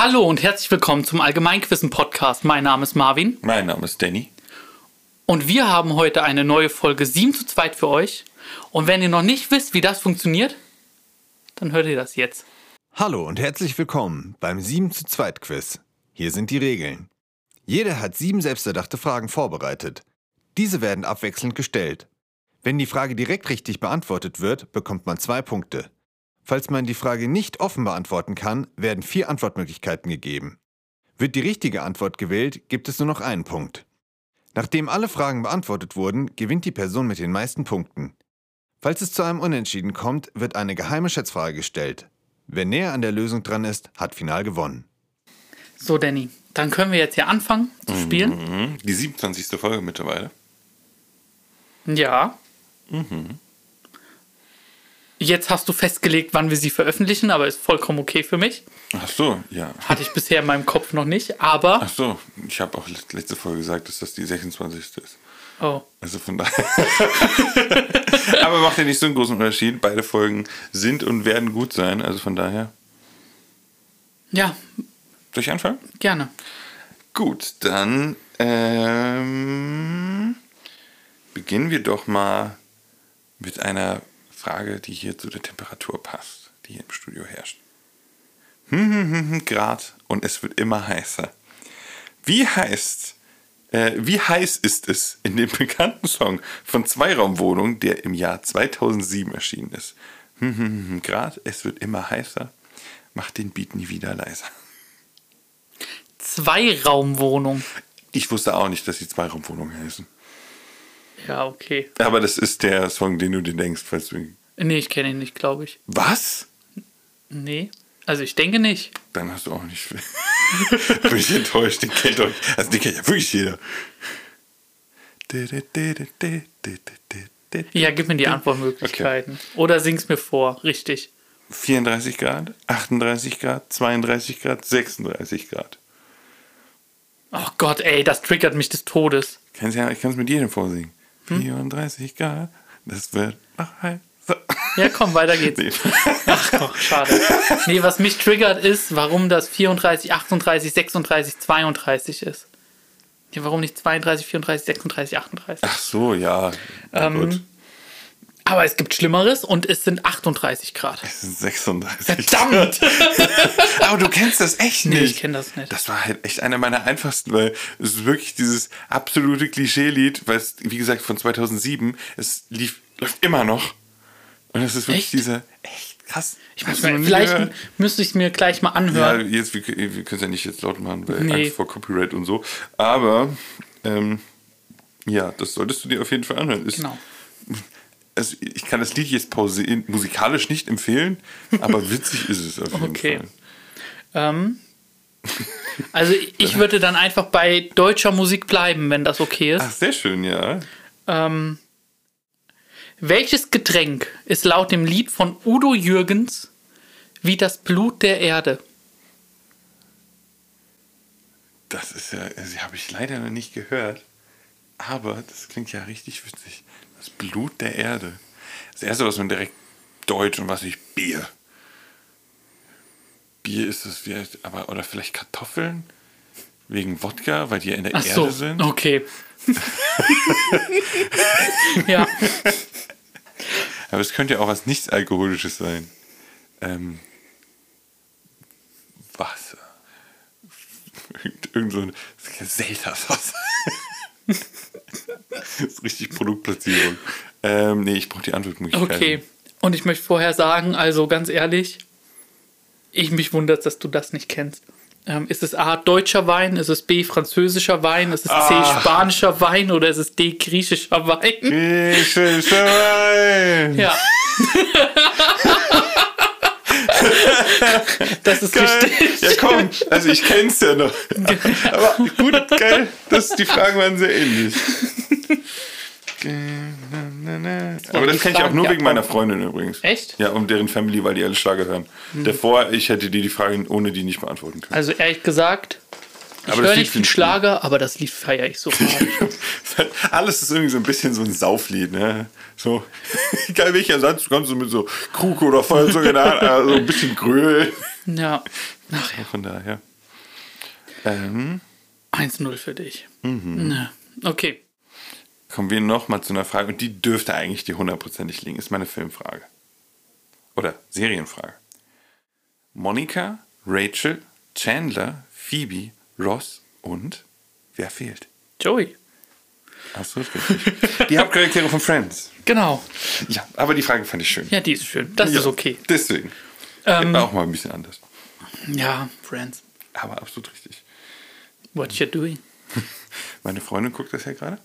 Hallo und herzlich willkommen zum Allgemeinquissen Podcast. Mein Name ist Marvin Mein Name ist Danny. und wir haben heute eine neue Folge 7 zu 2 für euch. Und wenn ihr noch nicht wisst, wie das funktioniert, dann hört ihr das jetzt. Hallo und herzlich willkommen beim 7 zu 2 Quiz. Hier sind die Regeln. Jeder hat sieben selbsterdachte Fragen vorbereitet. Diese werden abwechselnd gestellt. Wenn die Frage direkt richtig beantwortet wird, bekommt man zwei Punkte. Falls man die Frage nicht offen beantworten kann, werden vier Antwortmöglichkeiten gegeben. Wird die richtige Antwort gewählt, gibt es nur noch einen Punkt. Nachdem alle Fragen beantwortet wurden, gewinnt die Person mit den meisten Punkten. Falls es zu einem Unentschieden kommt, wird eine geheime Schätzfrage gestellt. Wer näher an der Lösung dran ist, hat final gewonnen. So, Danny, dann können wir jetzt hier anfangen zu spielen. Mhm. Die 27. Folge mittlerweile. Ja. Jetzt hast du festgelegt, wann wir sie veröffentlichen, aber ist vollkommen okay für mich. Ach so, ja. Hatte ich bisher in meinem Kopf noch nicht, aber. Ach so, ich habe auch let- letzte Folge gesagt, dass das die 26. ist. Oh. Also von daher. Aber macht ja nicht so einen großen Unterschied. Beide Folgen sind und werden gut sein. Also von daher. Ja, Soll ich anfangen? gerne. Gut, dann ähm, beginnen wir doch mal mit einer Frage, die hier zu der Temperatur passt, die hier im Studio herrscht. Hm, hm, hm, hm, Grad und es wird immer heißer. Wie heißt, äh, wie heiß ist es in dem bekannten Song von Zweiraumwohnung, der im Jahr 2007 erschienen ist? Hm, hm, hm, hm, Grad, es wird immer heißer. Macht den Beat nie wieder leiser. Zweiraumwohnung. Ich wusste auch nicht, dass die Zweiraumwohnungen heißen. Ja, okay. Aber das ist der Song, den du dir denkst, falls du. Nee, ich kenne ihn nicht, glaube ich. Was? Nee. Also ich denke nicht. Dann hast du auch nicht. Bin ich enttäuscht, den kennt euch. Also den kennt ja wirklich jeder. Ja, gib mir die Antwortmöglichkeiten. Oder sing's mir vor, richtig. 34 Grad, 38 Grad, 32 Grad, 36 Grad. Oh Gott, ey, das triggert mich des Todes. Ja, ich kann es mit jedem vorsingen. 34 Grad, das wird noch heißer. Ja, komm, weiter geht's. Nee. Ach, doch, schade. Nee, was mich triggert ist, warum das 34, 38, 36, 32 ist. Ja, warum nicht 32, 34, 36, 38? Ach so, ja. Ähm, gut. Aber es gibt Schlimmeres und es sind 38 Grad. Es sind 36 Verdammt! Aber du kennst das echt nicht. Nee, ich kenn das nicht. Das war halt echt einer meiner einfachsten, weil es ist wirklich dieses absolute Klischee-Lied, weil es, wie gesagt, von 2007, es lief, läuft immer noch. Und es ist wirklich Echt? dieser, echt krass. Ich muss mir, vielleicht gehört? müsste ich es mir gleich mal Ja, anhören. jetzt, wir, wir können es ja nicht jetzt laut machen, weil Nee. Angst vor Copyright und so. Aber, ähm, ja, das solltest du dir auf jeden Fall anhören. Ist, Genau. Also ich kann das Lied jetzt pausieren, musikalisch nicht empfehlen, aber witzig ist es auf jeden Okay. Fall. Ähm, also ich würde dann einfach bei deutscher Musik bleiben, wenn das okay ist. Ach, sehr schön, ja. Ähm, welches Getränk ist laut dem Lied von Udo Jürgens wie das Blut der Erde? Das ist ja, also habe ich leider noch nicht gehört. Aber das klingt ja richtig witzig. Das Blut der Erde. Das erste, was man direkt Deutsch und was ich Bier. Bier ist es vielleicht, aber oder vielleicht Kartoffeln wegen Wodka, weil die ja in der Ach Erde so, sind. okay. ja, Aber es könnte ja auch was nichts alkoholisches sein. Ähm, Wasser. Irgend, irgend so ein Selterswasser. das ist richtig Produktplatzierung. Ähm, nee, ich brauche die Antwortmöglichkeiten. okay. Und ich möchte vorher sagen, also ganz ehrlich, ich mich wundert, dass du das nicht kennst. Ähm, ist es A, deutscher Wein? Ist es B, französischer Wein? Ist es C, Ah. spanischer Wein? Oder ist es D, griechischer Wein? Griechischer Wein. Ja. das ist Geil. richtig. Ja, komm. Also, ich kenn's ja noch. Aber gut, geil. Das, die Fragen waren sehr ähnlich. Aber das kenne ich auch nur ja, wegen meiner. Freundin übrigens. Echt? Ja, um deren Family, weil die alle Schlager hören. Davor, ich hätte dir die Frage ohne die nicht beantworten können. Also ehrlich gesagt, ich Aber das höre nicht viel Schlager, aber das Lied feiere ich so. Alles ist irgendwie so ein bisschen so ein Sauflied, ne? So, egal welcher Satz, du kommst so mit so Krug oder Feuerzeug in der Hand, also ein bisschen Gröhl. ja. Ach ja. Von daher. Ähm, 1-0 für dich. Mhm. Na, Okay. Kommen wir nochmal zu einer Frage, und die dürfte eigentlich dir hundertprozentig liegen. Ist meine Filmfrage. Oder Serienfrage. Monika, Rachel, Chandler, Phoebe, Ross und wer fehlt? Joey. Absolut richtig. Die Hauptcharaktere von Friends. Genau. Ja, aber die Frage fand ich schön. Ja, die ist schön. Das Ja, ist okay. Deswegen. Ähm, auch mal ein bisschen anders. Ja, Friends. Aber absolut richtig. What you doing? Meine Freundin guckt das ja gerade.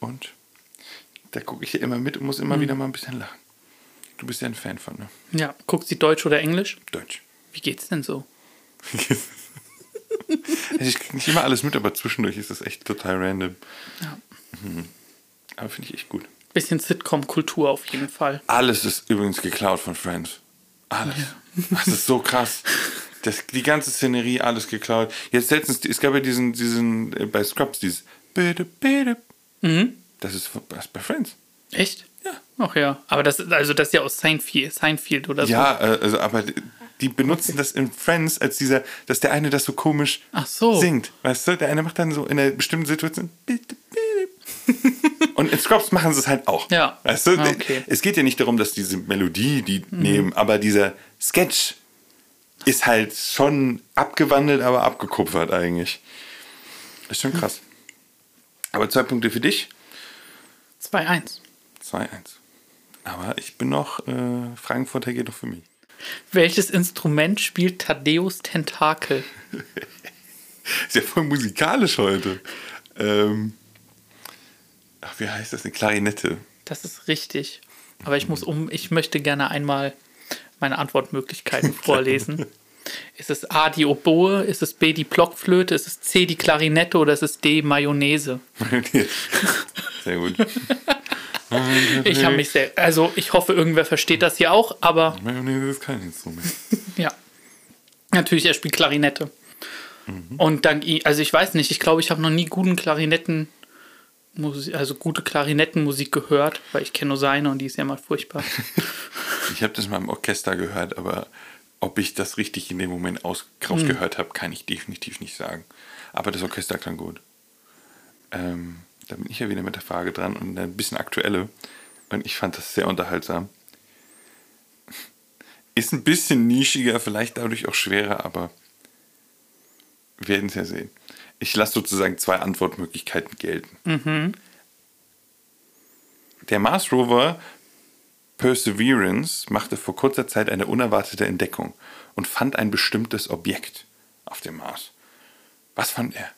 Und da gucke ich ja immer mit und muss immer wieder mal ein bisschen lachen. Du bist ja ein Fan von, ne? Ja, guckt sie Deutsch oder Englisch? Deutsch. Wie geht's denn so? Also ich kriege nicht immer alles mit, aber zwischendurch ist das echt total random. Ja. Mhm. Aber finde ich echt gut. Bisschen Sitcom-Kultur auf jeden Fall. Alles ist übrigens geklaut von Friends. Alles. Das ist so krass. Das, die ganze Szenerie, alles geklaut. Jetzt letztens, es gab ja diesen, diesen äh, bei Scrubs, dieses bitte, bitte. Das ist von- das ist bei Friends. Echt? Ja. Ach ja. Aber das, also das ist ja aus Seinfeld, Seinfeld oder so. Ja, äh, also, aber die- benutzen das in Friends als dieser, dass der eine das so komisch Ach so. singt. Weißt du, der eine macht dann so in einer bestimmten Situation. Und in Scrubs machen sie es halt auch. Ja. Weißt du, Ah, okay. es geht ja nicht darum, dass diese Melodie die nehmen, aber dieser Sketch ist halt schon abgewandelt, aber abgekupfert eigentlich. Ist schon krass. Aber zwei Punkte für dich. 2-1. 2-1. Aber ich bin noch, äh, Frankfurter geht noch für mich. Welches Instrument spielt Thaddeus Tentakel? Ist ja voll musikalisch heute. Ähm, ach, wie heißt das? Eine Klarinette. Das ist richtig. Aber ich muss um, ich möchte gerne einmal meine Antwortmöglichkeiten vorlesen. Ist es A die Oboe, ist es B die Blockflöte, ist es C die Klarinette oder ist es D Mayonnaise? Sehr gut. Ich habe mich sehr, also ich hoffe, irgendwer versteht das hier auch, aber Mayonnaise ist kein Instrument. ja. Natürlich, er spielt Klarinette. Und dank ihm, also ich weiß nicht, ich glaube, ich habe noch nie guten Klarinetten, also gute Klarinettenmusik gehört, weil ich kenne nur seine und die ist ja mal furchtbar. Ich habe das mal im Orchester gehört, aber ob ich das richtig in dem Moment aus, rausgehört habe, kann ich definitiv nicht sagen. Aber das Orchester klang gut. Ähm, da bin ich ja wieder mit der Frage dran und ein bisschen aktuelle. Und ich fand das sehr unterhaltsam. Ist ein bisschen nischiger, vielleicht dadurch auch schwerer, aber wir werden es ja sehen. Ich lasse sozusagen zwei Antwortmöglichkeiten gelten. Der Mars Rover Perseverance machte vor kurzer Zeit eine unerwartete Entdeckung und fand ein bestimmtes Objekt auf dem Mars. Was fand er?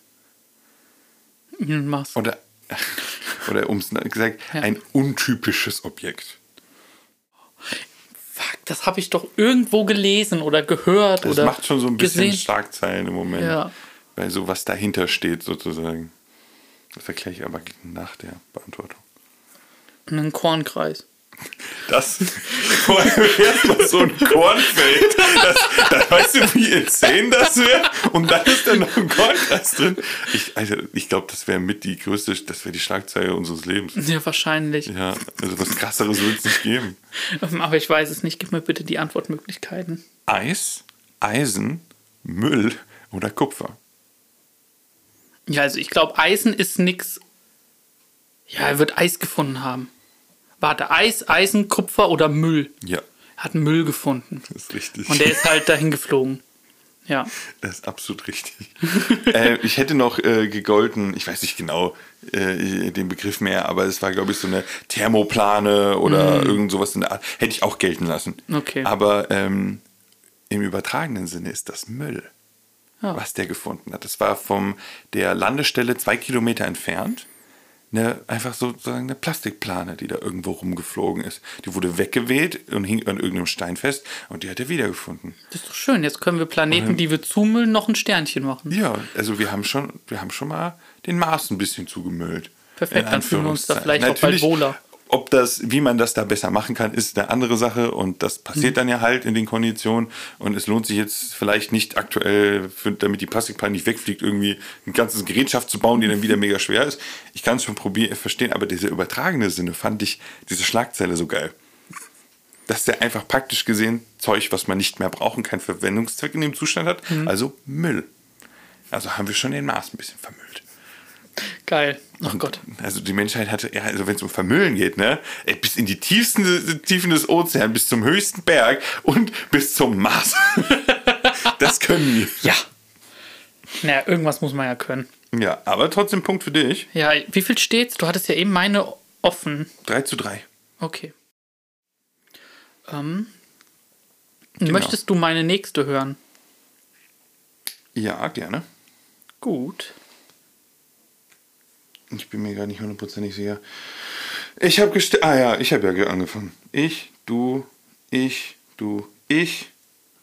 Elon Musk. Oder, oder um es gesagt, Ja. ein untypisches Objekt. Fuck, das habe ich doch irgendwo gelesen oder gehört Das oder macht schon so ein bisschen gesehen. Schlagzeilen im Moment, Ja. weil so was dahinter steht sozusagen. Das erkläre ich aber nach der Beantwortung. Einen Kornkreis. Das vor allem erstmal so ein Kornfeld. Das, das, weißt du, wie insane das wäre? Und dann ist da noch ein Kornkreis drin. Ich, also, ich glaube, das wäre mit die größte, das wäre die Schlagzeile unseres Lebens. Ja, wahrscheinlich. Ja, also was krasseres wird es nicht geben. Aber ich weiß es nicht. Gib mir bitte die Antwortmöglichkeiten. Eis, Eisen, Müll oder Kupfer. Ja, also ich glaube, Eisen ist nix. Ja, er wird Eis gefunden haben. Warte, Eis, Eisen, Kupfer oder Müll? Ja, Er hat Müll gefunden. das ist richtig. Und der ist halt dahin geflogen. Ja. Das ist absolut richtig. äh, ich hätte noch äh, gegolten, ich weiß nicht genau äh, den Begriff mehr, aber es war, glaube ich, so eine Thermoplane oder irgend sowas in der Art. Hätte ich auch gelten lassen. Okay. Aber ähm, im übertragenen Sinne ist das Müll, Ja. was der gefunden hat. Das war von der Landestelle zwei Kilometer entfernt. Eine, einfach so- sozusagen eine Plastikplane, die da irgendwo rumgeflogen ist. Die wurde weggeweht und hing an irgendeinem Stein fest und die hat er wiedergefunden. Das ist doch schön. Jetzt können wir Planeten, die wir zumüllen, noch ein Sternchen machen. Ja, also wir haben schon, wir haben schon mal den Mars ein bisschen zugemüllt. Perfekt, dann fühlen wir uns da vielleicht auch bald wohler. Ob das, wie man das da besser machen kann, ist eine andere Sache und das Mhm. passiert dann ja halt in den Konditionen und es lohnt sich jetzt vielleicht nicht aktuell, für, damit die Plastikplatte nicht wegfliegt, irgendwie ein ganzes Gerätschaft zu bauen, die dann wieder mega schwer ist. Ich kann es schon probieren, verstehen, aber dieser übertragene Sinne fand ich diese Schlagzeile so geil. Dass der einfach praktisch gesehen Zeug, was man nicht mehr brauchen kann, Verwendungszweck in dem Zustand hat, Mhm. also Müll. Also haben wir schon den Mars ein bisschen vermüllt. Geil. Oh Gott. Also die Menschheit hatte, ja, also wenn es um Vermüllen geht, ne, bis in die tiefsten Tiefen des Ozeans, bis zum höchsten Berg und bis zum Mars. das können wir. Ja. Naja, irgendwas muss man ja können. Ja, aber trotzdem Punkt für dich. Ja, wie viel steht's? Du hattest ja eben meine offen. 3 zu 3. Okay. Ähm, Möchtest du meine nächste hören? Ja, gerne. Gut. Ich bin mir gar nicht hundertprozentig sicher. Ich habe gestellt. Ah ja, ich habe ja ge- angefangen. Ich, du, ich, du, ich.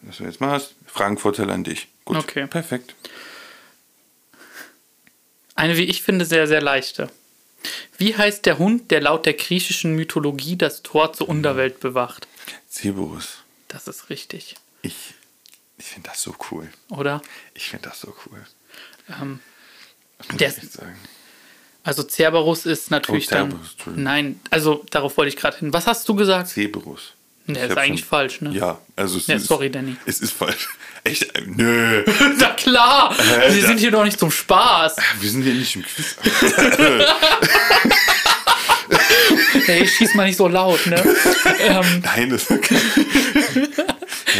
Was du jetzt machst. Fragenvorteil an dich. Gut. Okay. Perfekt. Eine, wie ich finde, sehr, sehr leichte. Wie heißt der Hund, der laut der griechischen Mythologie das Tor zur Unterwelt bewacht? Cerberus. Das ist richtig, Ich, ich finde das so cool. oder? Ich finde das so cool. Ähm, Was muss Der- ich sagen? Also Cerberus ist natürlich Oh, Cerberus, dann. Nein, also darauf wollte ich gerade hin. Was hast du gesagt? Cerberus. Ich ist eigentlich schon- falsch, ne? Ja, also es Ja, ist. sorry, Danny. Es ist falsch. Echt? äh, Nö. Na klar! Wir da- sind hier doch nicht zum Spaß. Wir sind hier nicht im Quiz. Hey, schieß mal nicht so laut, ne? ähm, Nein, das ist okay.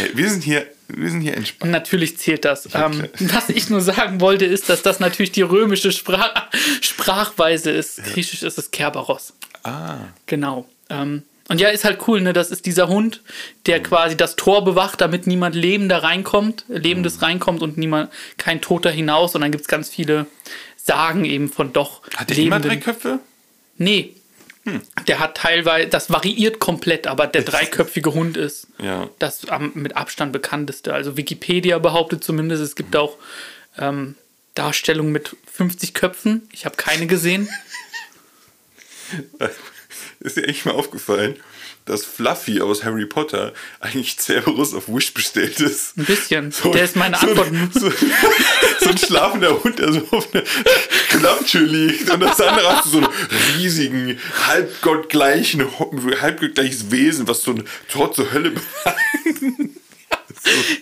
Hey, wir sind hier, wir sind hier entspannt. natürlich zählt das. Ähm, was ich nur sagen wollte, ist, dass das natürlich die römische Sprach Sprachweise ist. Griechisch ist es Kerberos. Ah. Genau. Ähm, und ja, ist halt cool, ne? Das ist dieser Hund, der quasi das Tor bewacht, damit niemand Lebender reinkommt, Lebendes reinkommt und niemand, kein Toter hinaus. Und dann gibt es ganz viele Sagen eben von doch Hat der immer drei Köpfe? Nee. Der hat teilweise, das variiert komplett, aber der dreiköpfige Hund ist Ja. das am, mit Abstand bekannteste. Also Wikipedia behauptet zumindest, es gibt auch ähm, Darstellungen mit 50 Köpfen. Ich habe keine gesehen. Ist dir echt mal aufgefallen, dass Fluffy aus Harry Potter eigentlich Cerberus auf Wish bestellt ist? Ein bisschen. der ist meine so, Antwort. So, so ein schlafender Hund, der so auf einer Klapptür liegt. Und das andere hast du so einen riesigen, halbgottgleichen, halbgottgleiches Wesen, was so ein Tor zur Hölle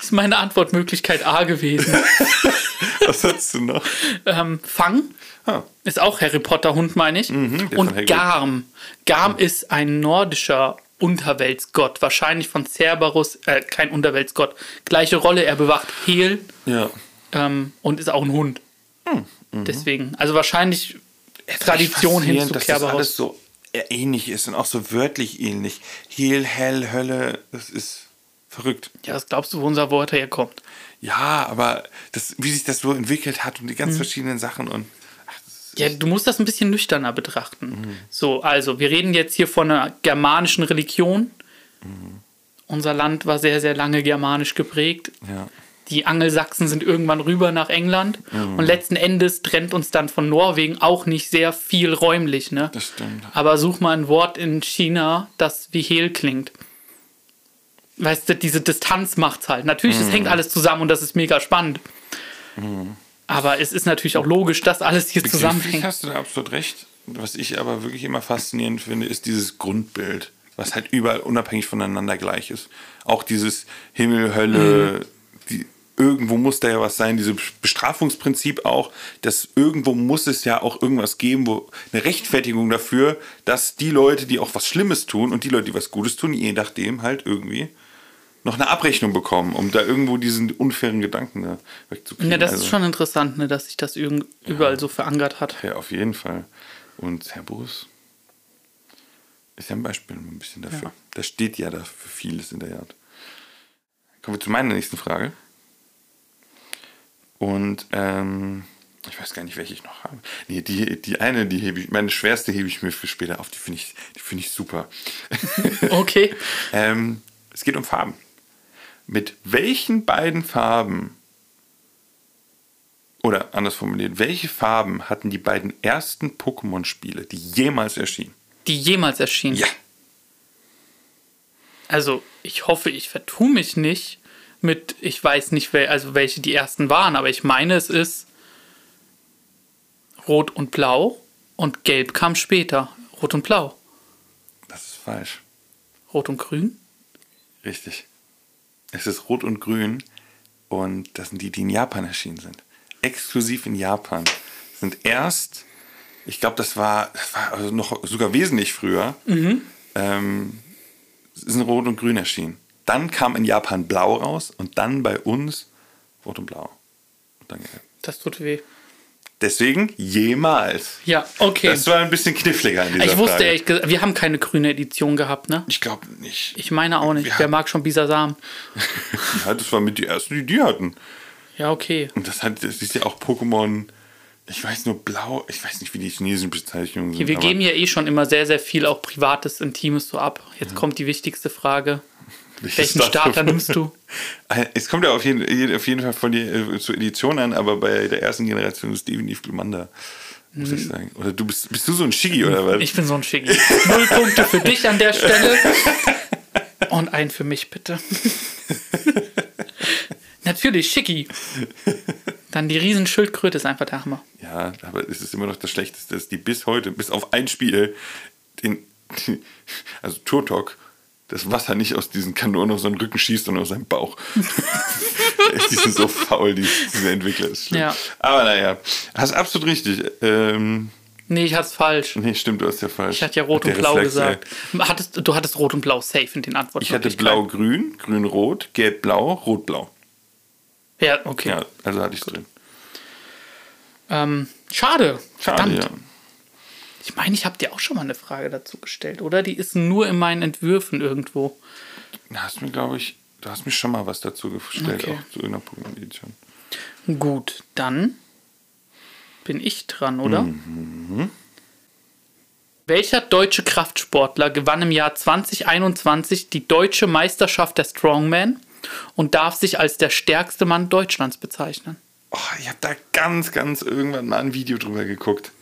ist meine Antwortmöglichkeit A gewesen. Was hast du noch? ähm, Fang Ah, ist auch Harry Potter Hund, meine ich. von Und. Garm. Garm ist ein nordischer Unterweltsgott. Wahrscheinlich von Cerberus, äh, kein Unterweltsgott. Gleiche Rolle, er bewacht Hel ja. ähm, und ist auch ein Hund. Hm, mhm. Deswegen, also wahrscheinlich Tradition hin zu dass das alles Kerberos. so ähnlich ist und auch so wörtlich ähnlich. Hehl, Hell, Hölle, das ist verrückt. Ja, was glaubst du, wo unser Wort herkommt? Ja, aber das, wie sich das so entwickelt hat und die ganz verschiedenen Sachen und Ja, du musst das ein bisschen nüchterner betrachten. Mhm. So, also, wir reden jetzt hier von einer germanischen Religion. Mhm. Unser Land war sehr, sehr lange germanisch geprägt. ja. Die Angelsachsen sind irgendwann rüber nach England. Mhm. Und letzten Endes trennt uns dann von Norwegen auch nicht sehr viel räumlich. Ne? Das stimmt. Aber such mal ein Wort in China, das wie Hehl klingt. Weißt du, diese Distanz macht's halt. Natürlich, es Mhm. hängt alles zusammen und das ist mega spannend. Aber es ist natürlich auch logisch, dass alles hier Bezüglich zusammenhängt. hast du da absolut recht. Was ich aber wirklich immer faszinierend finde, ist dieses Grundbild, was halt überall unabhängig voneinander gleich ist. Auch dieses Himmel, Hölle, die, irgendwo muss da ja was sein, dieses Bestrafungsprinzip auch, dass irgendwo muss es ja auch irgendwas geben, wo eine Rechtfertigung dafür, dass die Leute, die auch was Schlimmes tun und die Leute, die was Gutes tun, je nachdem halt irgendwie noch eine Abrechnung bekommen, um da irgendwo diesen unfairen Gedanken da wegzukriegen. Ja, das Also- ist schon interessant, ne, dass sich das überall so verankert hat. ja, auf jeden Fall. Und Cerberus ist ja ein Beispiel ein bisschen dafür. Da steht ja dafür vieles in der Art. Kommen wir zu meiner nächsten Frage. Und ähm, ich weiß gar nicht, welche ich noch habe. Nee, die, die eine, die hebe ich, meine schwerste hebe ich mir für später auf. Die finde ich, die finde ich super. Okay. Ähm, es geht um Farben. Mit welchen beiden Farben, oder anders formuliert, welche Farben hatten die beiden ersten Pokémon-Spiele, die jemals erschienen? Die jemals erschienen. Ja. Also, ich hoffe, ich vertue mich nicht mit, ich weiß nicht, wel, also welche die ersten waren, aber ich meine, es ist Rot und Blau und Gelb kam später. Rot und Blau. Das ist falsch. Rot und Grün? Richtig. Es ist Rot und Grün und das sind die, die in Japan erschienen sind. exklusiv in Japan, sind erst, ich glaube, das war, das war also noch sogar wesentlich früher, ähm, sind Rot und Grün erschienen. Dann kam in Japan Blau raus und dann bei uns Rot und Blau. Und dann Gelb. Das tut weh. Deswegen jemals. Ja, okay. Das war ein bisschen kniffliger in dieser ich wusste Frage. ehrlich gesagt, wir haben keine grüne Edition gehabt, ne? Ich glaube nicht. Ich meine auch nicht. Wir Wer haben- mag schon Bisasam? Ja, das war mit die ersten, die die hatten. Ja, okay. Und das hat, das ist ja auch Pokémon, ich weiß nur blau, ich weiß nicht, wie die chinesischen Bezeichnungen sind. Wir geben ja eh schon immer sehr, sehr viel auch Privates, Intimes so ab. Jetzt kommt die wichtigste Frage. Welchen Starter- nimmst du? Es kommt ja auf jeden, auf jeden Fall von der äh, zur Edition an, aber bei der ersten Generation ist definitiv Glumanda, muss ich sagen. Oder du bist, bist du so ein Shiggy oder was? Ich bin so ein Schicki. Null Punkte für dich an der Stelle. Und ein für mich, bitte. Natürlich, Schicki. Dann die Riesenschildkröte ist einfach der Hammer. Ja, aber es ist immer noch das Schlechteste, dass die bis heute, bis auf ein Spiel, den, also Turtok, das Wasser nicht aus diesen Kanonen auf seinen Rücken schießt, sondern aus seinem Bauch. die sind so faul, die, diese Entwickler. Ist schlimm. Ja. Aber naja, hast absolut richtig. Ähm, Nee, ich hatte es falsch. nee, stimmt, du hast ja falsch. Ich hatte ja Rot und Blau Reflex, gesagt. Hattest, du hattest Rot und Blau safe in den Antworten. Ich hatte Blau-Grün, Grün-Rot, Gelb-Blau, Rot-Blau. Ja, okay. Ja, also hatte ich drin. Ähm, schade. Schade, Verdammt. ja. Ich meine, ich habe dir auch schon mal eine Frage dazu gestellt, oder? Die ist nur in meinen Entwürfen irgendwo. Da hast du mir, glaube ich, du hast mir schon mal was dazu gestellt, Okay. auch zu irgendeiner Pokémon-Edition. Gut, dann bin ich dran, oder? Welcher deutsche Kraftsportler gewann im Jahr 2021 die deutsche Meisterschaft der Strongman und darf sich als der stärkste Mann Deutschlands bezeichnen? Oh, ich habe da ganz, ganz irgendwann mal ein Video drüber geguckt.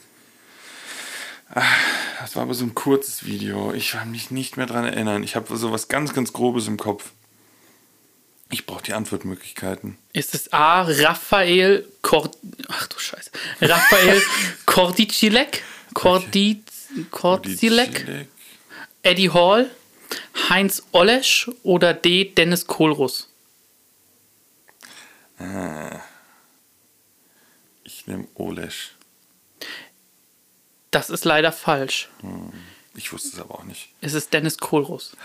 Ah, Das war aber so ein kurzes Video. Ich kann mich nicht mehr dran erinnern. Ich habe so was ganz, ganz Grobes im Kopf. Ich brauche die Antwortmöglichkeiten. Ist es A. Raphael Cord Ach du Scheiße. Raphael Kordicilek? Kordi Kordilek? Dilek. Eddie Hall? Heinz Olesch oder D. Dennis Kohlruss? Ich nehme Olesch. Das ist leider falsch. Ich wusste es aber auch nicht. Es ist Dennis Kohlruss.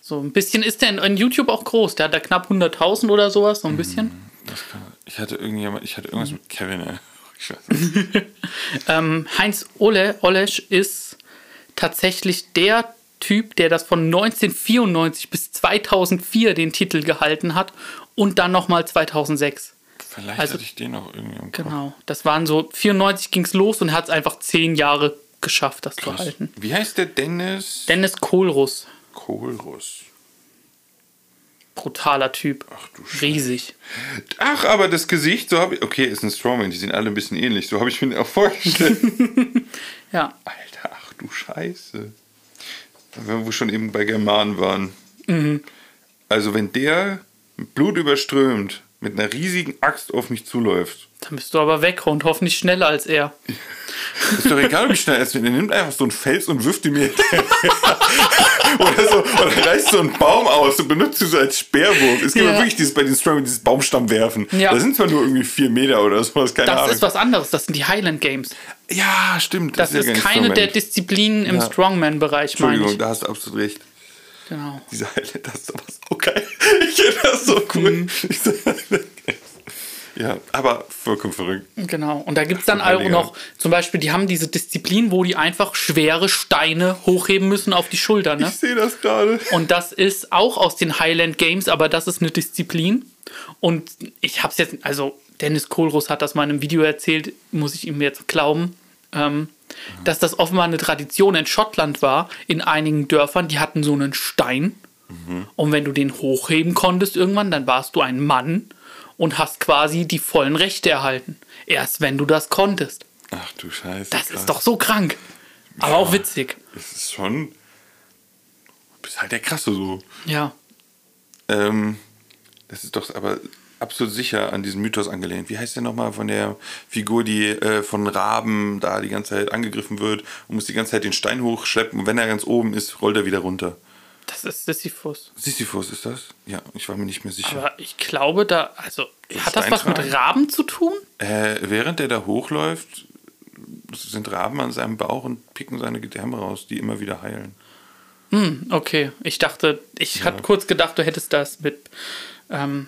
So ein bisschen ist der in, YouTube auch groß. Der hat da knapp 100.000 oder sowas, so ein bisschen. Das kann, ich hatte irgendjemand, ich hatte irgendwas mit Kevin. Ähm, Heinz Ole, Olesch ist tatsächlich der Typ, der das von 1994 bis 2004 den Titel gehalten hat und dann nochmal 2006. Vielleicht Also- hatte ich den auch irgendwie im Kopf. Genau. Das waren so, 94 ging es los und hat es einfach zehn Jahre geschafft, das zu Krass. halten. Wie heißt der Dennis Dennis Kohlruss. Kohlruss? Brutaler Typ. Ach du Scheiße. Riesig. Ach, aber das Gesicht, so habe ich. Okay, ist ein Strongman, die sehen alle ein bisschen ähnlich. So habe ich mir den auch vorgestellt. Ja. Alter, ach du Scheiße. Wenn wir schon eben bei Germanen waren. Also, wenn der mit Blut überströmt mit einer riesigen Axt auf mich zuläuft, Dann bist du aber weg und hoffentlich schneller als er. ist doch egal, wie schnell er ist. Der nimmt einfach so einen Fels und wirft ihn mir oder, so, oder reißt so einen Baum aus und benutzt ihn so als Speerwurf. Es gibt Ja. ja wirklich dieses, bei den Strongmen dieses Baumstamm werfen. Ja. Da sind zwar nur irgendwie vier Meter oder sowas, keine Das Ahnung. ist was anderes. Das sind die Highland Games. ja, stimmt. Das ja ist nicht keine Strongman. der Disziplinen im Ja. Strongman-Bereich, meine Entschuldigung, ich. da hast du absolut recht. Genau. Diese Highlight, das ist aber so geil. Ich finde das so cool. Mhm. Ja, aber vollkommen verrückt. Genau. Und da gibt es dann auch noch, zum Beispiel, die haben diese Disziplin, wo die einfach schwere Steine hochheben müssen auf die Schulter. Ne? Ich sehe das gerade. Und das ist auch aus den Highland Games, aber das ist eine Disziplin. Und ich habe es jetzt, also Dennis Kohlruss hat das mal in einem Video erzählt, muss ich ihm jetzt glauben, ähm, dass das offenbar eine Tradition in Schottland war, in einigen Dörfern, die hatten so einen Stein. Und wenn du den hochheben konntest irgendwann, dann warst du ein Mann und hast quasi die vollen Rechte erhalten. Erst wenn du das konntest. Ach du Scheiße. Das krass. ist doch so krank. Aber auch witzig. Das ist schon. Du bist halt der Krasse so. Ja. Ähm, das ist doch aber absolut sicher an diesen Mythos angelehnt. Wie heißt der nochmal von der Figur, die äh, von Raben da die ganze Zeit angegriffen wird und muss die ganze Zeit den Stein hochschleppen und wenn er ganz oben ist, rollt er wieder runter. Das ist Sisyphus. Sisyphus ist das? Ja, ich war mir nicht mehr sicher. Aber ich glaube, da, also Hat das was mit? Raben zu tun? Äh, während der da hochläuft, sind Raben an seinem Bauch und picken seine Gedärme raus, die immer wieder heilen. Okay, ich dachte, ich hatte kurz gedacht, du hättest das mit ähm,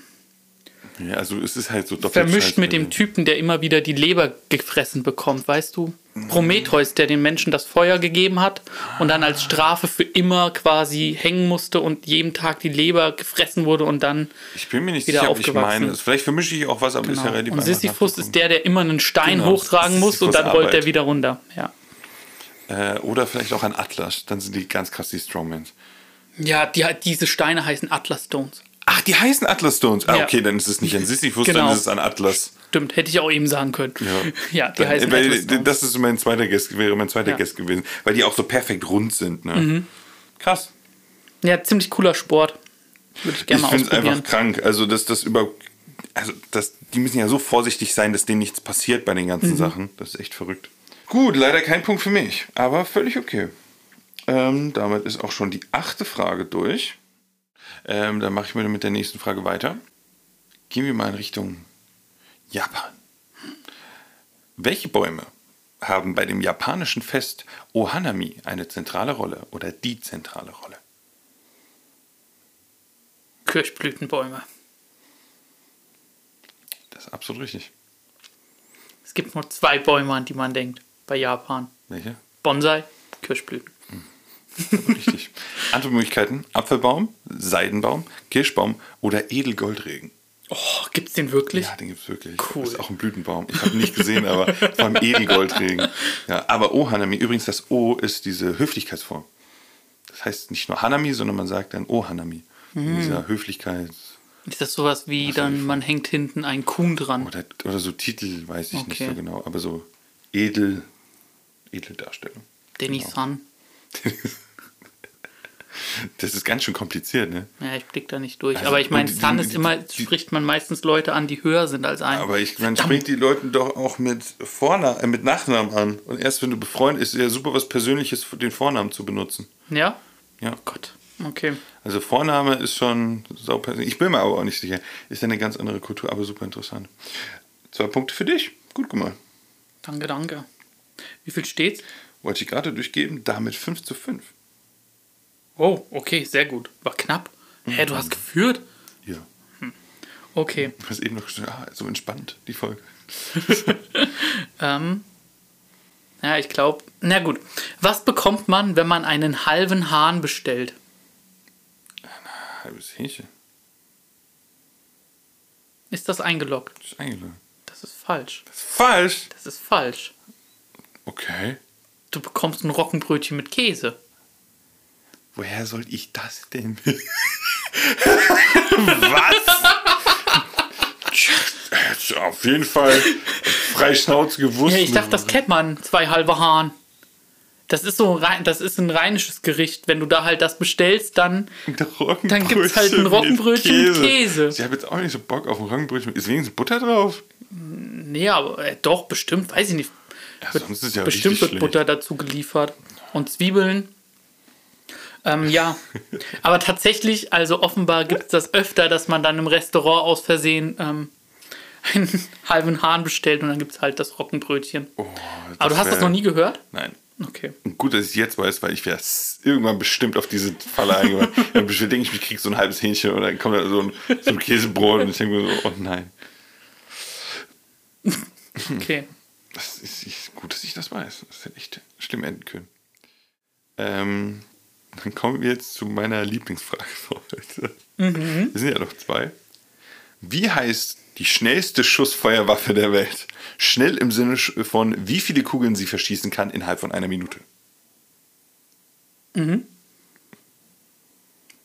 Ja, also es ist halt so doppelt vermischt mit dem Typen, der immer wieder die Leber gefressen bekommt, weißt du? Prometheus, der den Menschen das Feuer gegeben hat und dann als Strafe für immer quasi hängen musste und jeden Tag die Leber gefressen wurde und dann Ich bin mir nicht wieder sicher, ob ich meine. Vielleicht vermische ich auch was, aber ist ja genau. relativ Und Sisyphus ist der, der immer einen Stein Genau, hochtragen muss und dann rollt er Arbeit. wieder runter. Ja. Äh, oder vielleicht auch ein Atlas. Dann sind die ganz krass die Strongmans. Ja, die, diese Steine heißen Atlas Stones. Ach, die heißen Atlas Stones. Ah, Ja. okay, dann ist es nicht ein Sisyphus, Genau. dann ist es ein Atlas. Stimmt, hätte ich auch eben sagen können. Ja, die Dann, heißen weil, Atlas Stones. Das ist mein zweiter Guest, wäre mein zweiter Ja. Mhm. Guest gewesen, weil die auch so perfekt rund sind. Ne? Krass. Ja, ziemlich cooler Sport. Würde ich gerne Ich mal finde es einfach krank. Also, dass das über. Also, das, die müssen ja so vorsichtig sein, dass denen nichts passiert bei den ganzen Mhm. Sachen. Das ist echt verrückt. Gut, leider kein Punkt für mich, aber völlig okay. Ähm, damit ist auch schon die achte Frage durch. Ähm, dann mache ich mal mit der nächsten Frage weiter. Gehen wir mal in Richtung Japan. Welche Bäume haben bei dem japanischen Fest Ohanami eine zentrale Rolle oder die zentrale Rolle? Kirschblütenbäume. Das ist absolut richtig. Es gibt nur zwei Bäume, an die man denkt bei Japan. Welche? Bonsai, Kirschblüten. Richtig. Antwortmöglichkeiten: Apfelbaum, Seidenbaum, Kirschbaum oder Edelgoldregen. Oh, gibt's den wirklich? Ja, den gibt es wirklich. Cool. Ist auch ein Blütenbaum. Ich habe ihn nicht gesehen, aber allem Edelgoldregen. Ja, aber O-Hanami, übrigens das O ist diese Höflichkeitsform. Das heißt nicht nur Hanami, sondern man sagt dann O-Hanami. Mhm. Dieser Höflichkeits- Ist das sowas wie dann, man hängt hinten ein Kuhn dran? oder, oder so Titel, weiß ich nicht Okay. so genau, aber so edel, edle Darstellung. Denny-san. Das ist ganz schön kompliziert, ne? Ja, ich blick da nicht durch. Also, Aber ich meine, die- ist immer, die- spricht man meistens Leute an, die höher sind als ein. Aber ich, man spricht die Leuten doch auch mit, Vorna äh, mit Nachnamen an. Und erst wenn du befreundet ist, ist ja super was Persönliches, für den Vornamen zu benutzen. Ja? Ja. Gott. Okay. Also Vorname ist schon saupersönlich. Ich bin mir aber auch nicht sicher. Ist ja eine ganz andere Kultur, aber super interessant. Zwei Punkte für dich. Gut gemacht. Danke, danke. Wie viel steht's? Wollte ich gerade durchgeben, damit 5 zu 5. Oh, okay, sehr gut. War knapp. Hä, du hast geführt? Ja. Okay. Du hast eben noch gesagt, ah, so entspannt, die Folge. Ähm, ja, ich glaube. Na gut. Was bekommt man, wenn man einen halben Hahn bestellt? Halbes Hähnchen. Ist das eingeloggt? Das ist eingeladen. Das ist falsch. Das ist falsch. Das ist falsch. Okay. Du bekommst ein Roggenbrötchen mit Käse. Woher soll ich das denn? Was? Auf jeden Fall frei Schnauze gewusst. Ja, ich dachte, das kennt man. Zwei halbe Hahn. Das ist so rein, das ist ein rheinisches Gericht. Wenn du da halt das bestellst, dann Dann gibt's halt ein Roggenbrötchen mit Käse. Ich habe jetzt auch nicht so Bock auf ein Roggenbrötchen. Ist wenigstens Butter drauf? Nee, aber äh, doch, bestimmt, weiß ich nicht. Ja, sonst ist ja bestimmt wird schlecht. Butter dazu geliefert. Und Zwiebeln. Ähm, ja, aber tatsächlich, also offenbar gibt es das öfter, dass man dann im Restaurant aus Versehen ähm, einen halben Hahn bestellt und dann gibt es halt das Roggenbrötchen. Oh, aber du hast das noch nie gehört? Nein. Okay. Und gut, dass ich jetzt weiß, weil ich wäre irgendwann bestimmt auf diese Falle eingeweiht. dann denke ich, ich krieg so ein halbes Hähnchen und dann kommt da so ein, so ein Käsebrot und ich denke mir so, oh nein. Okay. Das ist, gut, dass ich das weiß. Das hätte echt schlimm enden können. Ähm, dann kommen wir jetzt zu meiner Lieblingsfrage für heute. Wir sind ja noch zwei. Wie heißt die schnellste Schussfeuerwaffe der Welt? Schnell im Sinne von, wie viele Kugeln sie verschießen kann innerhalb von einer Minute.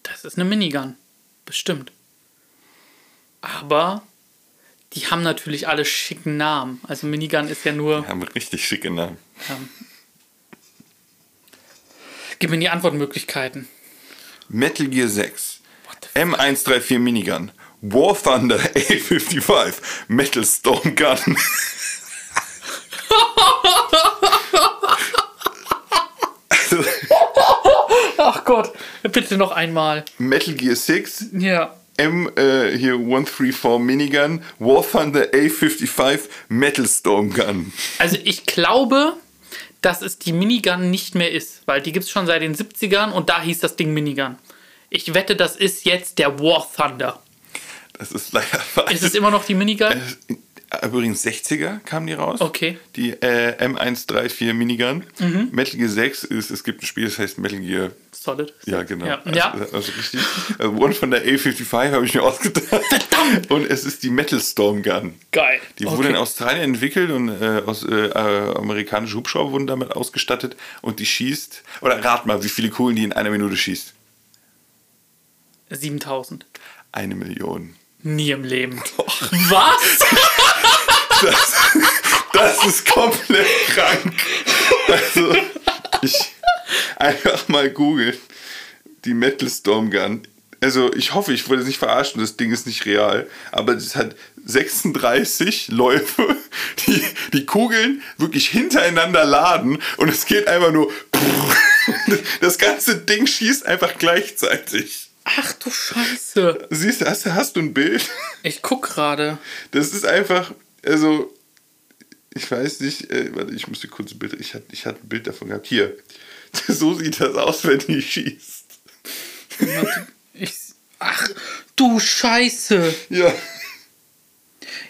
Das ist eine Minigun. Bestimmt. Aber die haben natürlich alle schicken Namen. Also Minigun ist ja nur. Haben richtig schicke Namen. Gib mir die Antwortmöglichkeiten. Metal Gear 6, M134 Minigun, War Thunder A55, Metal Storm Gun. Ach Gott, bitte noch einmal. Metal Gear 6, Ja. M äh, hier 134 Minigun, War Thunder A55 Metal Storm Gun. Also ich glaube, dass es die Minigun nicht mehr ist, weil die gibt es schon seit den 70ern und da hieß das Ding Minigun. Ich wette, das ist jetzt der War Thunder. Das ist leider falsch. Ist es immer noch die Minigun? Äh, Übrigens 60er kamen die raus. Okay. Die äh, M134 Minigun. Metal Gear 6 ist, es gibt ein Spiel, das heißt Metal Gear. Solid. Ja, genau. Ja. Also, ja. also richtig. Äh, One von der A55 habe ich mir ausgedacht. Verdammt! Und es ist die Metal Storm Gun. Geil. Die Okay. wurde in Australien entwickelt und äh, aus, äh, äh, amerikanische Hubschrauber wurden damit ausgestattet und die schießt. Oder rat mal, wie viele Kugeln die in einer Minute schießt. 7000. Eine Million. Nie im Leben. Was? Das ist komplett krank. Also, ich einfach mal googeln. Die Metal Storm Gun. Also, ich hoffe, ich wurde nicht verarscht und das Ding ist nicht real. Aber es hat 36 Läufe, die die Kugeln wirklich hintereinander laden und es geht einfach nur. Das ganze Ding schießt einfach gleichzeitig. Ach du Scheiße. Siehst du, hast, du- hast du ein Bild? Ich guck gerade. Das ist einfach, also, ich weiß nicht, äh, warte, ich musste kurz ein Bild, ich hatte, ich hatte ein Bild davon gehabt. Hier, so sieht das aus, wenn die schießt. Ich, ach du Scheiße. Ja,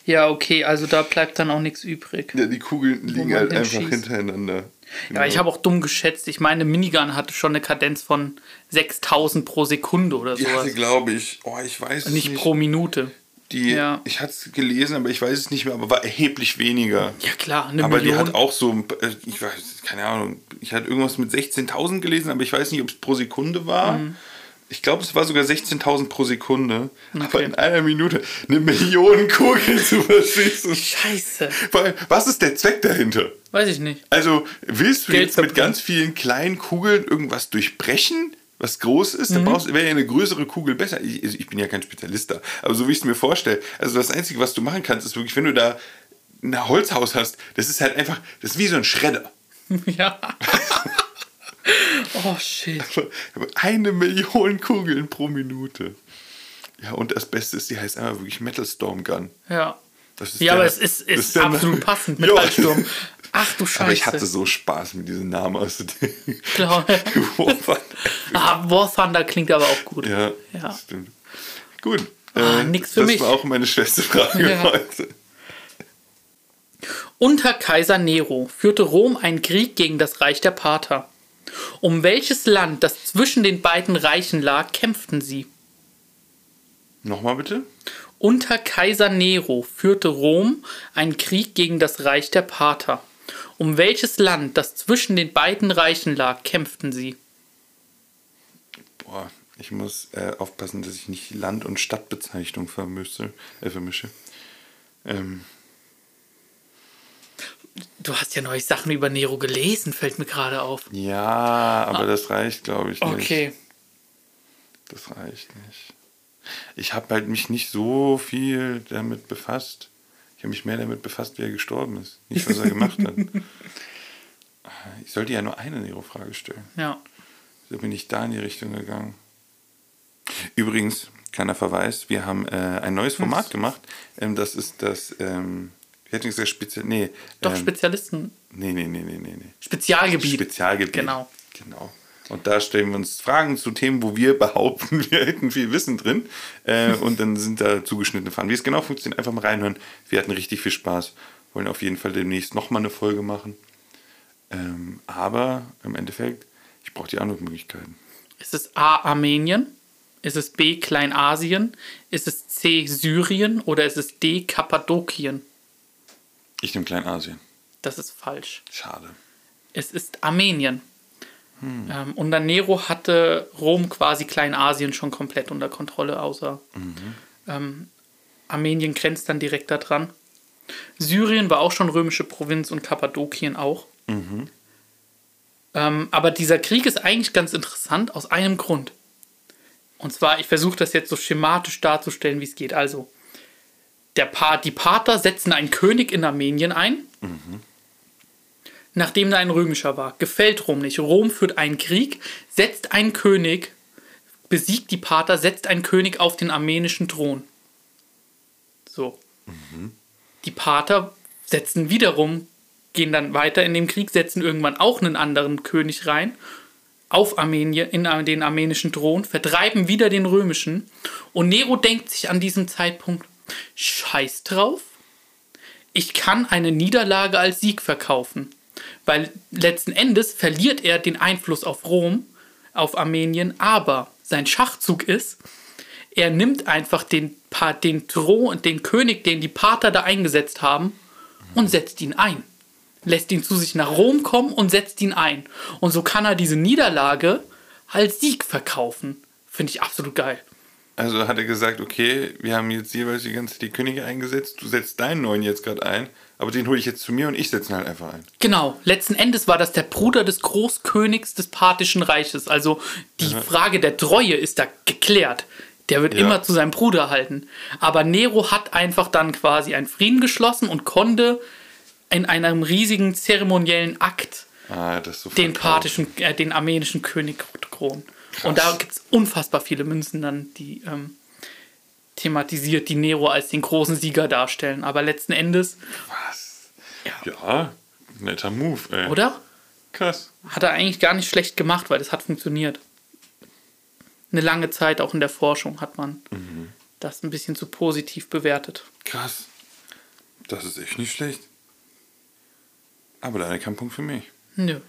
Ja, okay, also da bleibt dann auch nichts übrig. ja die Kugeln liegen halt einfach hinschießt. hintereinander. Ja, ich habe auch dumm geschätzt. Ich meine, Minigun hatte schon eine Kadenz von 6000 pro Sekunde oder sowas. hatte, glaube ich, oh, ich weiß nicht nicht. pro Minute. Die, ja. Ich hatte es gelesen, aber ich weiß es nicht mehr, aber war erheblich weniger. Ja, klar, eine aber Million. die hat auch so, äh, ich weiß, keine Ahnung, ich hatte irgendwas mit 16.000 gelesen, aber ich weiß nicht, ob es pro Sekunde war. Mhm. Ich glaube, es war sogar 16.000 pro Sekunde. Aber in einer Minute eine Million Kugeln zu verschießen. Scheiße. Allem, Was ist der Zweck dahinter? Weiß ich nicht. Also, willst du Geld jetzt mit ganz vielen kleinen Kugeln irgendwas durchbrechen? Was groß ist, Mhm. dann brauchst wäre ja eine größere Kugel besser. Ich, also ich bin ja kein Spezialist da, aber so wie ich es mir vorstelle, also das Einzige, was du machen kannst, ist wirklich, wenn du da ein Holzhaus hast, das ist halt einfach, das ist wie so ein Schredder. Ja. oh, shit. Eine Million Kugeln pro Minute. Ja, und das Beste ist, die heißt einfach wirklich Metal Storm Gun. Ja. Das ist Ja, aber es ist, ist der absolut passend. Metallsturm. Ach du Scheiße. Aber ich hatte so Spaß mit diesem Namen auszudrücken. Klar. ah, War Thunder klingt aber auch gut. Ja, Ja. stimmt. Gut. Ah, äh, nix für das mich. war auch meine schweste Frage Ja. heute. Unter Kaiser Nero führte Rom einen Krieg gegen das Reich der Parther. Um welches Land, das zwischen den beiden Reichen lag, kämpften sie? Nochmal bitte? Unter Kaiser Nero führte Rom einen Krieg gegen das Reich der Parther. Um welches Land, das zwischen den beiden Reichen lag, kämpften sie? Boah, ich muss äh, aufpassen, dass ich nicht Land- und Stadtbezeichnung vermische. Äh, vermische. Ähm, Du hast ja neulich Sachen über Nero gelesen, fällt mir gerade auf. ja, aber das reicht, glaube ich, nicht. Okay. Das reicht nicht. Ich habe halt mich nicht so viel damit befasst. Ich habe mich mehr damit befasst, wie er gestorben ist. Nicht, was er gemacht hat. Ich sollte ja nur eine Nero-Frage stellen. Ja. So bin ich da in die Richtung gegangen. Übrigens, kleiner Verweis, wir haben äh, ein neues Format gemacht. Ähm, das ist das, ähm, wie hätte ich gesagt, speziell, nee. Doch, ähm, Spezialisten. nee, nee, nee, nee, nee. Spezialgebiet. Spezialgebiet. Genau. Genau. Und da stellen wir uns Fragen zu Themen, wo wir behaupten, wir hätten viel Wissen drin. Äh, und dann sind da zugeschnittene Fragen. Wie es genau funktioniert, einfach mal reinhören. Wir hatten richtig viel Spaß. Wollen auf jeden Fall demnächst nochmal eine Folge machen. Ähm, aber im Endeffekt, ich brauche die Antwortmöglichkeiten. Ist es A. Armenien? Ist es B. Kleinasien? Ist es C. Syrien? Oder ist es D. Kappadokien? Ich nehme Kleinasien. Das ist falsch. Schade. Es ist Armenien. Ähm, unter Nero hatte Rom quasi Kleinasien schon komplett unter Kontrolle, außer ähm, Armenien grenzt dann direkt daran. Syrien war auch schon römische Provinz und Kappadokien auch. Ähm, aber dieser Krieg ist eigentlich ganz interessant aus einem Grund. Und zwar, ich versuche das jetzt so schematisch darzustellen, wie es geht. Also, der pa die Parther setzen einen König in Armenien ein, nachdem da ein römischer war. Gefällt Rom nicht. Rom führt einen Krieg, setzt einen König, besiegt die Pater, setzt einen König auf den armenischen Thron. So. Die Pater setzen wiederum, gehen dann weiter in dem Krieg, setzen irgendwann auch einen anderen König rein auf Armenien, in den armenischen Thron, vertreiben wieder den römischen. Und Nero denkt sich an diesem Zeitpunkt, scheiß drauf, ich kann eine Niederlage als Sieg verkaufen. Weil letzten Endes verliert er den Einfluss auf Rom, auf Armenien, aber sein Schachzug ist, er nimmt einfach den, den Thron, den König, den die Pater da eingesetzt haben, und setzt ihn ein. Lässt ihn zu sich nach Rom kommen und setzt ihn ein. Und so kann er diese Niederlage als Sieg verkaufen. Finde ich absolut geil. Also hat er gesagt, okay, wir haben jetzt jeweils die ganze die Könige eingesetzt, du setzt deinen neuen jetzt gerade ein, aber den hole ich jetzt zu mir und ich setze ihn halt einfach ein. Genau, letzten Endes war das der Bruder des Großkönigs des Parthischen Reiches. Also die Frage der Treue ist da geklärt. Der wird Ja. immer zu seinem Bruder halten. Aber Nero hat einfach dann quasi einen Frieden geschlossen und konnte in einem riesigen zeremoniellen Akt Ah, so den parthischen, äh, den armenischen König kronen. Und da gibt es unfassbar viele Münzen dann, die ähm, thematisiert, die Nero als den großen Sieger darstellen. Aber letzten Endes, Was? Ja, netter Move, ey. oder? Krass. Hat er eigentlich gar nicht schlecht gemacht, weil das hat funktioniert. Eine lange Zeit, auch in der Forschung, hat man das ein bisschen zu positiv bewertet. Krass. Das ist echt nicht schlecht. Aber leider kein Punkt für mich. Nö.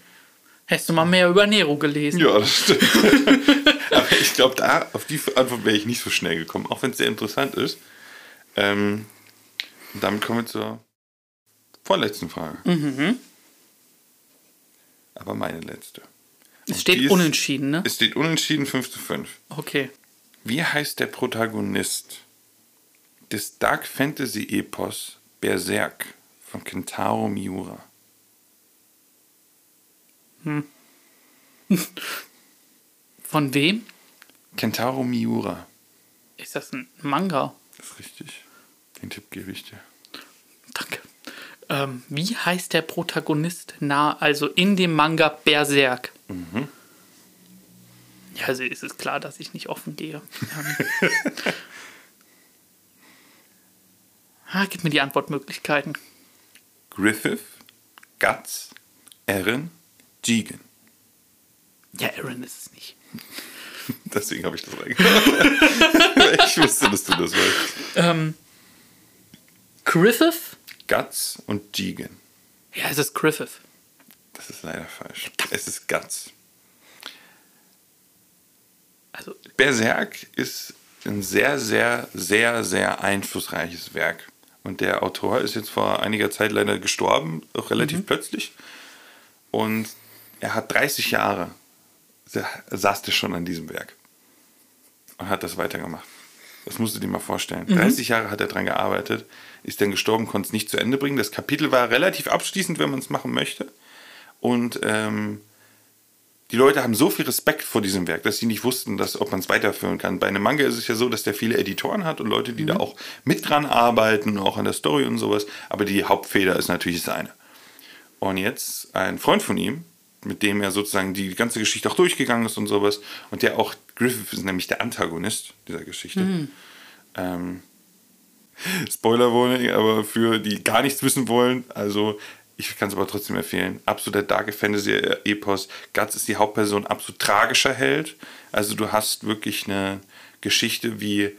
Hättest du mal mehr über Nero gelesen? Ja, das stimmt. Aber ich glaube, da auf die Antwort wäre ich nicht so schnell gekommen, auch wenn es sehr interessant ist. Ähm, und damit kommen wir zur vorletzten Frage. Mhm. Aber meine letzte. Es die steht unentschieden, ne? Es steht unentschieden 5 zu 5. Okay. Wie heißt der Protagonist des Dark Fantasy Epos Berserk von Kentaro Miura? Von wem? Kentaro Miura. Ist das ein Manga? Das ist richtig. Den Tipp gebe ich dir. Danke. Ähm, wie heißt der Protagonist nah, also in dem Manga Berserk? Ja, also ist es klar, dass ich nicht offen gehe. Ah, gib mir die Antwortmöglichkeiten. Griffith, Guts, Eren, Jigen. Ja, Aaron ist es nicht. Deswegen habe ich das reingenommen. ich wusste, dass du das weißt. Griffith? Guts und Jigen. Ja, es ist Griffith. Das ist leider falsch. Es ist Guts. Also, Berserk ist ein sehr, sehr, sehr, sehr einflussreiches Werk. Und der Autor ist jetzt vor einiger Zeit leider gestorben, auch relativ plötzlich. Und er hat 30 Jahre saß der schon an diesem Werk und hat das weitergemacht. Das musst du dir mal vorstellen. 30 Jahre hat er dran gearbeitet, ist dann gestorben, konnte es nicht zu Ende bringen. Das Kapitel war relativ abschließend, wenn man es machen möchte. Und ähm, die Leute haben so viel Respekt vor diesem Werk, dass sie nicht wussten, dass, ob man es weiterführen kann. Bei einem Manga ist es ja so, dass der viele Editoren hat und Leute, die da auch mit dran arbeiten, auch an der Story und sowas. Aber die Hauptfeder ist natürlich seine. Und jetzt ein Freund von ihm, mit dem er sozusagen die ganze Geschichte auch durchgegangen ist und sowas. Und der auch, Griffith ist nämlich der Antagonist dieser Geschichte. Ähm, Spoiler Warning, aber für die gar nichts wissen wollen, also ich kann es aber trotzdem empfehlen. Absoluter Dark Fantasy Epos. Guts ist die Hauptperson, absolut tragischer Held. Also du hast wirklich eine Geschichte, wie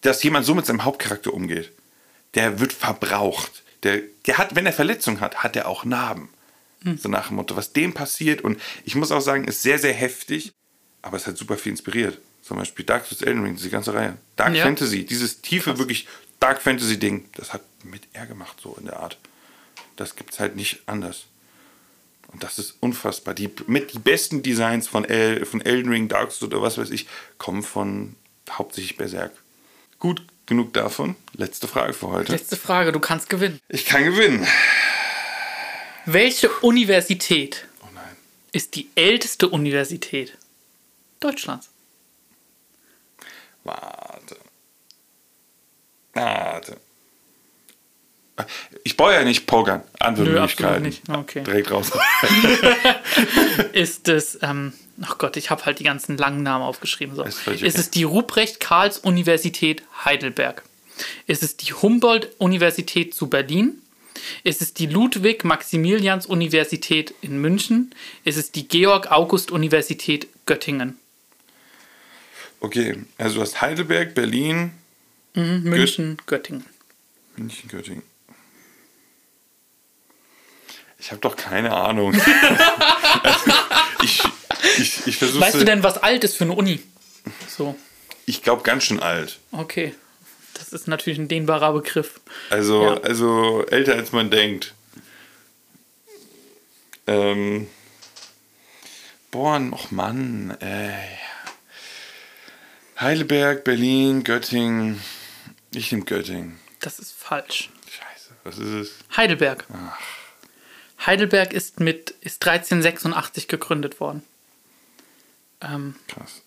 dass jemand so mit seinem Hauptcharakter umgeht. Der wird verbraucht. Der, der hat, wenn er Verletzungen hat, hat er auch Narben. So nach dem Motto, was dem passiert. Und ich muss auch sagen, ist sehr, sehr heftig, aber es hat super viel inspiriert. Zum Beispiel Dark Souls Elden Ring, diese ganze Reihe. Dark Ja. Fantasy, dieses tiefe, wirklich Dark Fantasy Ding, das hat mit er gemacht, so in der Art. Das gibt es halt nicht anders. Und das ist unfassbar. Die, mit die besten Designs von, El, von Elden Ring, Dark Souls oder was weiß ich, kommen von hauptsächlich Berserk. Gut, genug davon. Letzte Frage für heute. letzte Frage, du kannst gewinnen. Ich kann gewinnen. Welche Universität Oh ist die älteste Universität Deutschlands? Warte. Warte. Ich brauche ja nicht pokern. Andere Nö, Möglichkeiten. absolut nicht. Okay. Direkt raus. Ist es, ähm, ach Gott, ich habe halt die ganzen langen Namen aufgeschrieben. So. Ist völlig Ist okay. es die Ruprecht-Karls-Universität Heidelberg? Ist es die Humboldt-Universität zu Berlin? Ist es die Ludwig-Maximilians-Universität in München? Ist es die Georg-August-Universität Göttingen? Okay, also du hast Heidelberg, Berlin, München, Göttingen. München, Göttingen. Ich habe doch keine Ahnung. ich ich, ich versuche Weißt du denn, was alt ist für eine Uni? So, Ich glaube ganz schön alt. okay. Das ist natürlich ein dehnbarer Begriff. Also, Ja. also älter als man denkt. Ähm. Boah, och Mann, ey. Heidelberg, Berlin, Göttingen. Ich nehme Göttingen. Das ist falsch. Scheiße, was ist es? Heidelberg. Heidelberg ist mit ist 1386 gegründet worden. Ähm, Krass.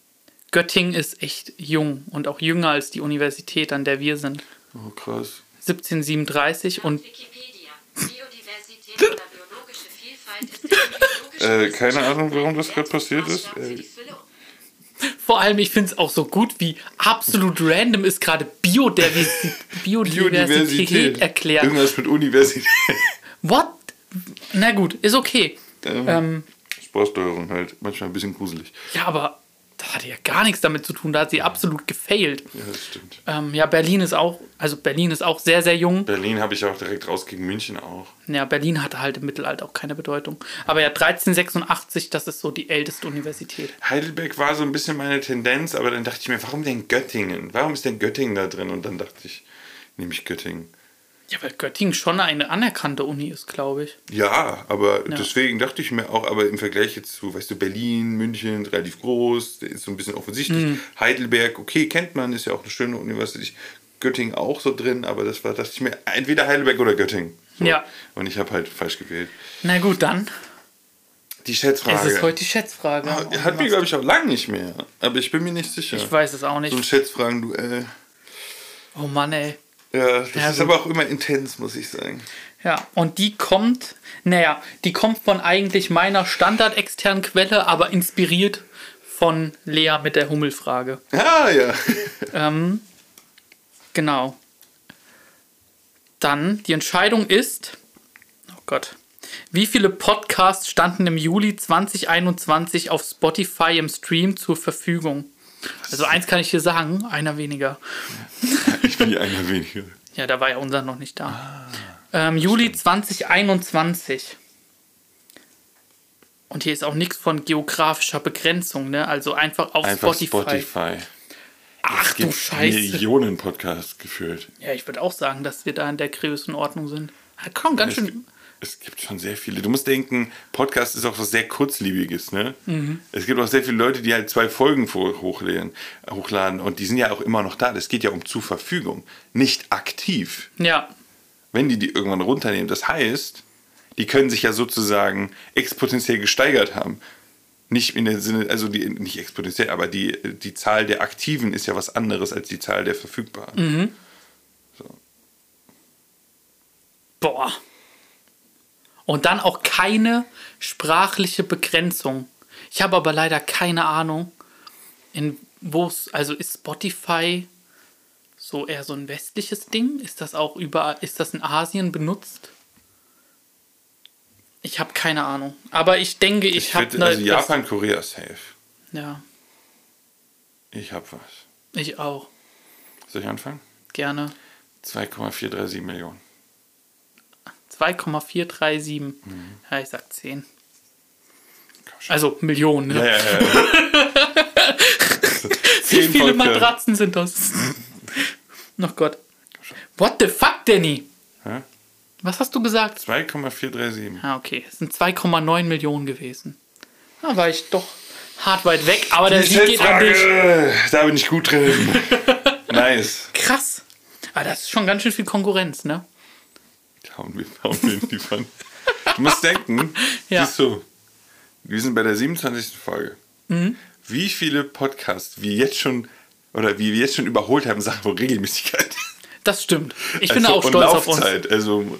Göttingen ist echt jung und auch jünger als die Universität, an der wir sind. Oh, krass. 1737 und Wikipedia. Biodiversität oder biologische Vielfalt ist Äh, keine Ahnung, warum das gerade passiert ist. Äh, vor allem, ich finde es auch so gut, wie absolut random ist gerade Biodiversi Biodiversität erklärt. Irgendwas mit Universität. What? Na gut, ist okay. Ähm, Ähm, Sportsteuerung halt. Manchmal ein bisschen gruselig. ja, aber hatte ja gar nichts damit zu tun. Da hat sie absolut gefailt. Ja, das stimmt. Ähm, ja, Berlin ist auch, also Berlin ist auch sehr, sehr jung. Berlin habe ich auch direkt raus gegen München auch. Ja, Berlin hatte halt im Mittelalter auch keine Bedeutung. Aber ja, 1386, das ist so die älteste Universität. Heidelberg war so ein bisschen meine Tendenz, aber dann dachte ich mir, warum denn Göttingen? Warum ist denn Göttingen da drin? Und dann dachte ich, nehme ich Göttingen. Ja, weil Göttingen schon eine anerkannte Uni ist, glaube ich. Ja, aber deswegen dachte ich mir auch, aber im Vergleich jetzt zu, weißt du, Berlin, München, relativ groß, der ist so ein bisschen offensichtlich. Mhm. Heidelberg, okay, kennt man, ist ja auch eine schöne Universität. Göttingen auch so drin, aber das war, dachte ich mir, entweder Heidelberg oder Göttingen. So. Ja. Und ich habe halt falsch gewählt. Na gut, dann Die Schätzfrage. ist es heute die Schätzfrage. Ah, Hatten wir, glaube ich, auch lange nicht mehr. Aber ich bin mir nicht sicher. Ich weiß es auch nicht. So ein Schätzfragen-Duell. Oh Mann, ey. Ja, das Ja, ist gut. aber auch immer intens, muss ich sagen. Ja, und die kommt, naja, die kommt von eigentlich meiner standardexternen Quelle, aber inspiriert von Lea mit der Hummelfrage. Ah, ja. Ähm, genau. Dann, die Entscheidung ist, oh Gott, wie viele Podcasts standen im Juli 2021 auf Spotify im Stream zur Verfügung? Also eins kann ich dir sagen, einer weniger. Ich bin einer weniger. Ja, da war ja unser noch nicht da. ähm, Juli 2021. Und hier ist auch nichts von geografischer Begrenzung, ne? Also einfach auf Einfach Spotify. Spotify. Ach du Scheiße. Millionen Podcasts gefühlt. Ja, ich würde auch sagen, dass wir da in der Größenordnung sind. Ja, komm, ganz schön. Es gibt schon sehr viele. Du musst denken, Podcast ist auch was sehr kurzlebiges, ne? Mhm. Es gibt auch sehr viele Leute, die halt zwei Folgen hochladen, hochladen und die sind ja auch immer noch da. Das geht ja um zur Verfügung, nicht aktiv. Ja, wenn die die irgendwann runternehmen. Das heißt, die können sich ja sozusagen exponentiell gesteigert haben. Nicht in der Sinne, also die, nicht exponentiell, aber die, die Zahl der Aktiven ist ja was anderes als die Zahl der Verfügbaren. boah. Und dann auch keine sprachliche Begrenzung. Ich habe aber leider keine Ahnung, in wo es, also ist Spotify so eher so ein westliches Ding? Ist das auch überall, ist das in Asien benutzt? Ich habe keine Ahnung. Aber ich denke, ich, Ich habe würde, also Japan, Korea safe. Ja, Ich habe was. ich auch. Soll ich anfangen? Gerne. 2,437 Millionen. 2,437. Mhm. Ja, ich sag 10. Also Millionen, ne? Ja, ja, ja. Wie viele. Matratzen sind das? Oh Gott. What the fuck, Danny? Hä? Was hast du gesagt? 2,437. Ah, okay. Es sind 2,9 Millionen gewesen. Da war ich doch hart weit weg, aber der Sieg geht an dich. Da bin ich gut drin. nice. Krass. Aber das ist schon ganz schön viel Konkurrenz, ne? Hauen wir, hauen wir in die Pfanne. Du musst denken, Ja. siehst du, wir sind bei der 27. Folge. Mhm. Wie viele Podcasts wir jetzt schon oder wie wir jetzt schon überholt haben, Sachen von Regelmäßigkeit. Das stimmt. Ich bin Also, auch und stolz auf uns. Also,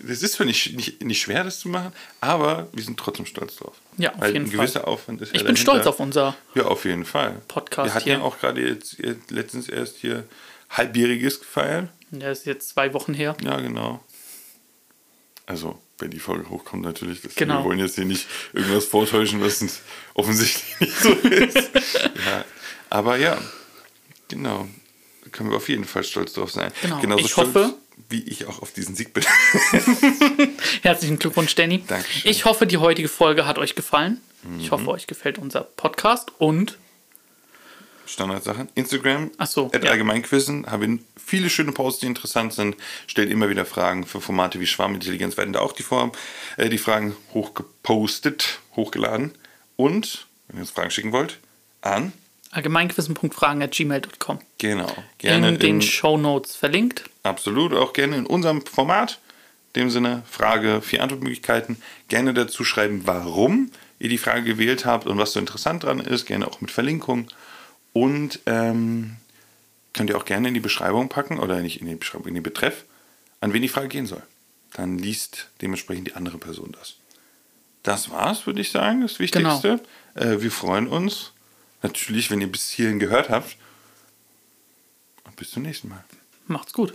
das ist zwar nicht, nicht, nicht schwer, das zu machen, aber wir sind trotzdem stolz drauf. Ja, auf Weil jeden ein Fall. gewisser Aufwand ist ja Ich bin dahinter. stolz auf unser. Ja, auf jeden Fall. Podcast Wir hatten hier. ja auch gerade jetzt, jetzt letztens erst hier Halbjähriges gefeiert. Der ist jetzt zwei Wochen her. Ja, genau. Also, wenn die Folge hochkommt, natürlich. Das, Genau. Wir wollen jetzt hier nicht irgendwas vortäuschen, was uns offensichtlich nicht so ist. ja. Aber ja, genau. Da können wir auf jeden Fall stolz drauf sein. Genau. Genauso Ich hoffe- wie ich auch auf diesen Sieg bin. Herzlichen Glückwunsch, Danny. Dankeschön. Ich hoffe, die heutige Folge hat euch gefallen. Ich Mhm. hoffe, euch gefällt unser Podcast und Standardsachen. Instagram, Ach so, ja. Allgemeinquizzen, haben viele schöne Posts, die interessant sind. Stellt immer wieder Fragen für Formate wie Schwarmintelligenz, werden da auch die, Form, äh, die Fragen hochgepostet, hochgeladen. Und, wenn ihr uns Fragen schicken wollt, an, allgemeinquissen.fragen.gmail.com. genau, gerne In den in, Shownotes verlinkt. absolut, auch gerne in unserem Format. In dem Sinne, Frage, vier Antwortmöglichkeiten. Gerne dazu schreiben, warum ihr die Frage gewählt habt und was so interessant dran ist. Gerne auch mit Verlinkung. Und ähm, könnt ihr auch gerne in die Beschreibung packen oder nicht in die Beschreibung, in den Betreff, an wen die Frage gehen soll. Dann liest dementsprechend die andere Person das. Das war's, würde ich sagen, das Wichtigste. Äh, wir freuen uns natürlich, wenn ihr bis hierhin gehört habt. Und bis zum nächsten Mal. Macht's gut.